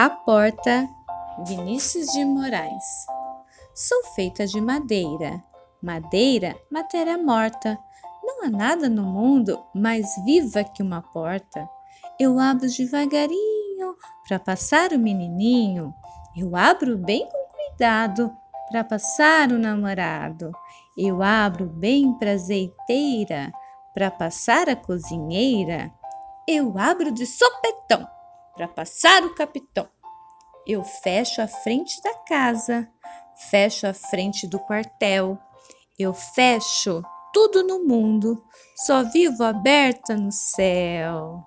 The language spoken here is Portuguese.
A porta, Vinícius de Moraes. Sou feita de madeira, madeira, matéria morta. Não há nada no mundo mais viva que uma porta. Eu abro devagarinho para passar o menininho. Eu abro bem com cuidado para passar o namorado. Eu abro bem pra azeiteira para passar a cozinheira. Eu abro de sopetão para passar o capitão. Eu fecho a frente da casa, fecho a frente do quartel. Eu fecho tudo no mundo, só vivo aberta no céu.